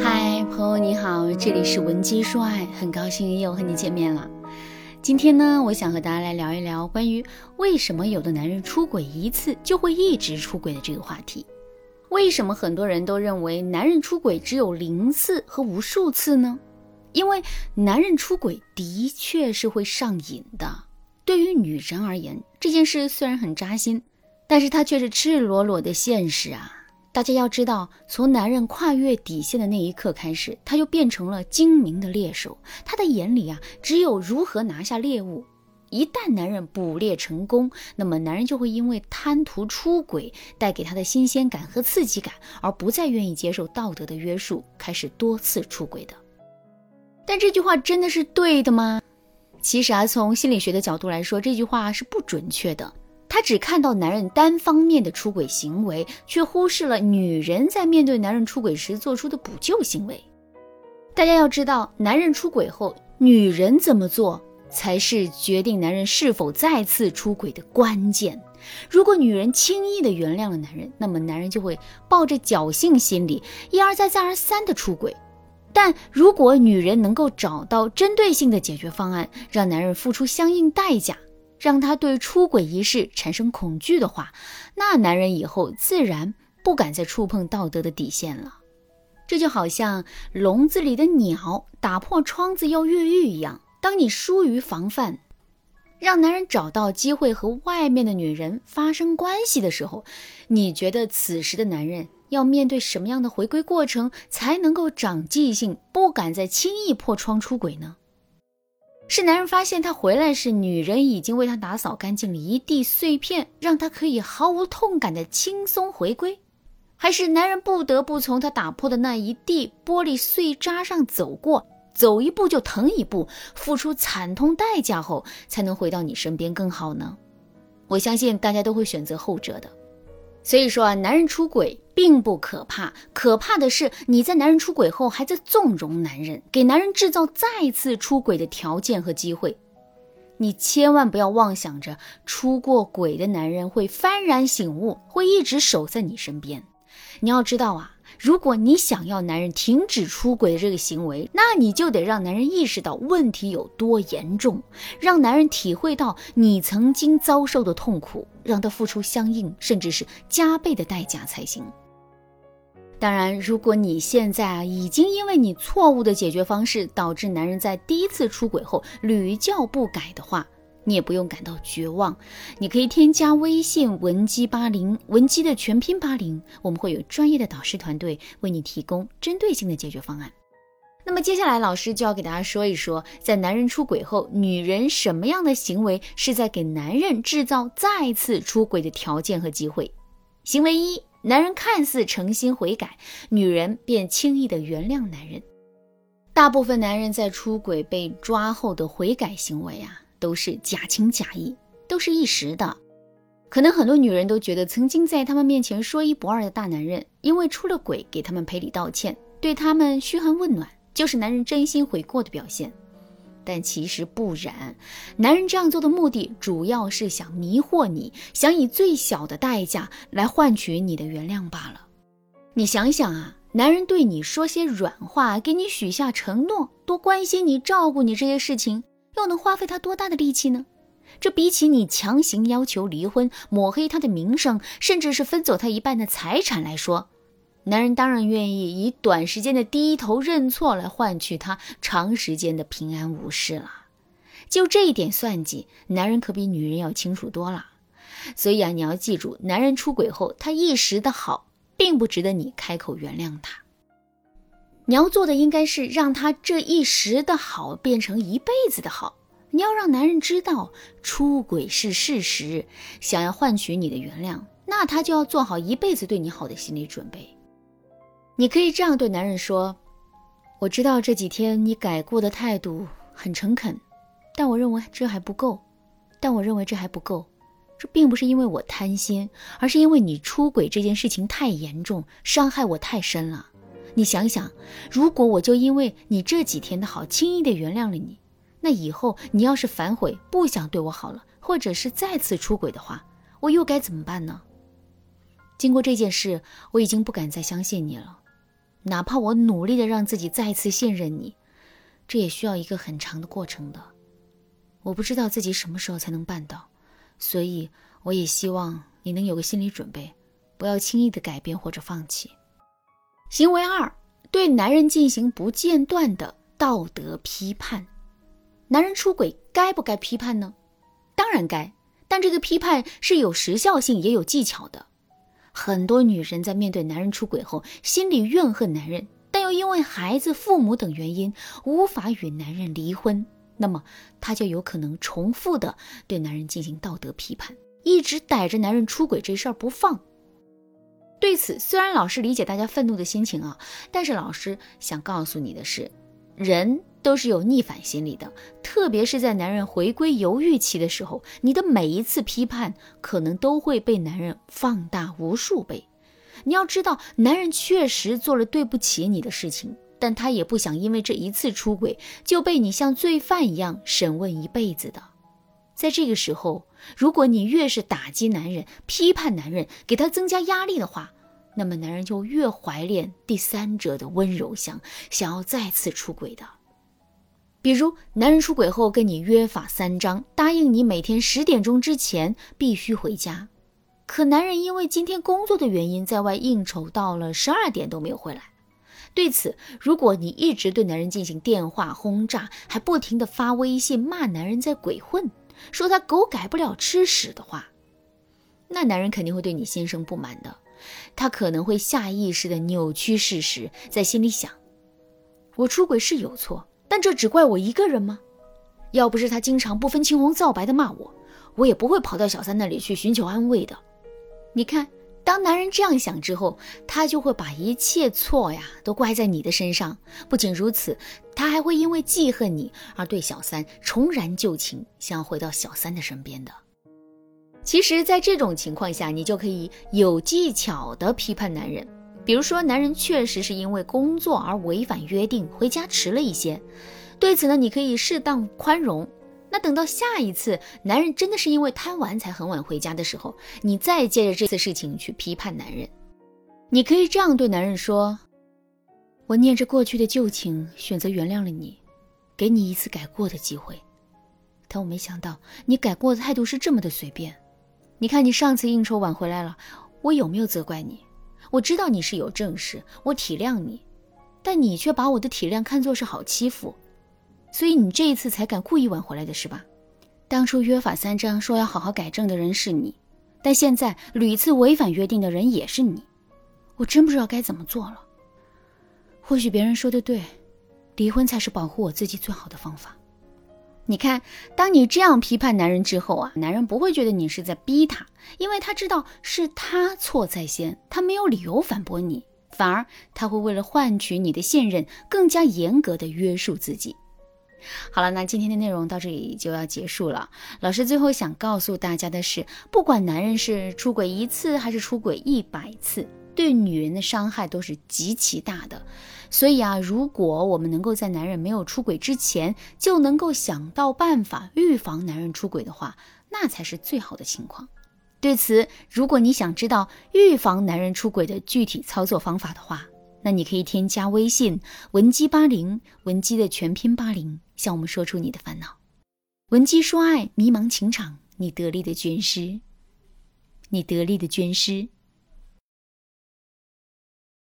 嗨，朋友你好，这里是文姬说爱，很高兴又和你见面了。今天呢，我想和大家来聊一聊关于为什么有的男人出轨一次就会一直出轨的这个话题。为什么很多人都认为男人出轨只有零次和无数次呢？因为男人出轨的确是会上瘾的。对于女人而言，这件事虽然很扎心，但是它却是赤裸裸的现实啊。大家要知道，从男人跨越底线的那一刻开始，他就变成了精明的猎手。他的眼里啊，只有如何拿下猎物。一旦男人捕猎成功，那么男人就会因为贪图出轨带给他的新鲜感和刺激感，而不再愿意接受道德的约束，开始多次出轨的。但这句话真的是对的吗？其实啊，从心理学的角度来说，这句话是不准确的。他只看到男人单方面的出轨行为，却忽视了女人在面对男人出轨时做出的补救行为。大家要知道，男人出轨后，女人怎么做才是决定男人是否再次出轨的关键。如果女人轻易的原谅了男人，那么男人就会抱着侥幸心理，一而再、再而三的出轨。但如果女人能够找到针对性的解决方案，让男人付出相应代价。让他对出轨一事产生恐惧的话，那男人以后自然不敢再触碰道德的底线了。这就好像笼子里的鸟打破窗子要越狱一样。当你疏于防范，让男人找到机会和外面的女人发生关系的时候，你觉得此时的男人要面对什么样的回归过程才能够长记性，不敢再轻易破窗出轨呢？是男人发现他回来时，女人已经为他打扫干净了一地碎片，让他可以毫无痛感的轻松回归；还是男人不得不从他打破的那一地玻璃碎渣上走过，走一步就疼一步，付出惨痛代价后才能回到你身边更好呢？我相信大家都会选择后者的。所以说啊，男人出轨并不可怕，可怕的是你在男人出轨后还在纵容男人，给男人制造再次出轨的条件和机会。你千万不要妄想着出过轨的男人会幡然醒悟，会一直守在你身边。你要知道啊。如果你想要男人停止出轨的这个行为，那你就得让男人意识到问题有多严重，让男人体会到你曾经遭受的痛苦，让他付出相应甚至是加倍的代价才行。当然，如果你现在啊已经因为你错误的解决方式导致男人在第一次出轨后屡教不改的话，你也不用感到绝望，你可以添加微信文姬八零，文姬的全拼八零，我们会有专业的导师团队为你提供针对性的解决方案。那么接下来，老师就要给大家说一说，在男人出轨后，女人什么样的行为是在给男人制造再次出轨的条件和机会？行为一，男人看似诚心悔改，女人便轻易的原谅男人。大部分男人在出轨被抓后的悔改行为啊。都是假情假意，都是一时的。可能很多女人都觉得，曾经在他们面前说一不二的大男人，因为出了轨给他们赔礼道歉，对他们嘘寒问暖，就是男人真心悔过的表现。但其实不然，男人这样做的目的，主要是想迷惑你，想以最小的代价来换取你的原谅罢了。你想想啊，男人对你说些软话，给你许下承诺，多关心你、照顾你这些事情。又能花费他多大的力气呢？这比起你强行要求离婚、抹黑他的名声，甚至是分走他一半的财产来说，男人当然愿意以短时间的低头认错来换取他长时间的平安无事了。就这一点算计，男人可比女人要清楚多了。所以啊，你要记住，男人出轨后他一时的好，并不值得你开口原谅他。你要做的应该是让他这一时的好变成一辈子的好。你要让男人知道出轨是事实，想要换取你的原谅，那他就要做好一辈子对你好的心理准备。你可以这样对男人说：“我知道这几天你改过的态度很诚恳，但我认为这还不够。但我认为这还不够。这并不是因为我贪心，而是因为你出轨这件事情太严重，伤害我太深了。”你想想，如果我就因为你这几天的好，轻易的原谅了你，那以后你要是反悔，不想对我好了，或者是再次出轨的话，我又该怎么办呢？经过这件事，我已经不敢再相信你了。哪怕我努力的让自己再次信任你，这也需要一个很长的过程的。我不知道自己什么时候才能办到，所以我也希望你能有个心理准备，不要轻易的改变或者放弃。行为二，对男人进行不间断的道德批判。男人出轨该不该批判呢？当然该，但这个批判是有时效性也有技巧的。很多女人在面对男人出轨后，心里怨恨男人，但又因为孩子、父母等原因无法与男人离婚，那么她就有可能重复的对男人进行道德批判，一直逮着男人出轨这事儿不放。对此，虽然老师理解大家愤怒的心情啊，但是老师想告诉你的是，人。都是有逆反心理的，特别是在男人回归犹豫期的时候，你的每一次批判可能都会被男人放大无数倍。你要知道，男人确实做了对不起你的事情，但他也不想因为这一次出轨就被你像罪犯一样审问一辈子的。在这个时候，如果你越是打击男人、批判男人，给他增加压力的话，那么男人就越怀恋第三者的温柔乡，想要再次出轨的。比如，男人出轨后跟你约法三章，答应你每天十点钟之前必须回家，可男人因为今天工作的原因在外应酬到了十二点都没有回来。对此，如果你一直对男人进行电话轰炸，还不停的发微信骂男人在鬼混，说他狗改不了吃屎的话，那男人肯定会对你心生不满的，他可能会下意识的扭曲事实，在心里想：我出轨是有错。但这只怪我一个人吗？要不是他经常不分青红皂白的骂我，我也不会跑到小三那里去寻求安慰的。你看，当男人这样想之后，他就会把一切错呀都怪在你的身上。不仅如此，他还会因为记恨你而对小三重燃旧情，想要回到小三的身边的。其实，在这种情况下，你就可以有技巧的批判男人。比如说，男人确实是因为工作而违反约定，回家迟了一些。对此呢，你可以适当宽容。那等到下一次男人真的是因为贪玩才很晚回家的时候，你再借着这次事情去批判男人。你可以这样对男人说：“我念着过去的旧情，选择原谅了你，给你一次改过的机会。但我没想到你改过的态度是这么的随便。你看，你上次应酬晚回来了，我有没有责怪你？”我知道你是有正事，我体谅你，但你却把我的体谅看作是好欺负，所以你这一次才敢故意晚回来的是吧？当初约法三章说要好好改正的人是你，但现在屡次违反约定的人也是你，我真不知道该怎么做了。或许别人说的对，离婚才是保护我自己最好的方法。你看，当你这样批判男人之后啊，男人不会觉得你是在逼他，因为他知道是他错在先，他没有理由反驳你，反而他会为了换取你的信任，更加严格的约束自己。好了，那今天的内容到这里就要结束了。老师最后想告诉大家的是，不管男人是出轨一次还是出轨一百次。对女人的伤害都是极其大的，所以啊，如果我们能够在男人没有出轨之前就能够想到办法预防男人出轨的话，那才是最好的情况。对此，如果你想知道预防男人出轨的具体操作方法的话，那你可以添加微信文姬八零，文姬的全拼八零，向我们说出你的烦恼。文姬说爱，迷茫情场，你得力的军师，你得力的军师。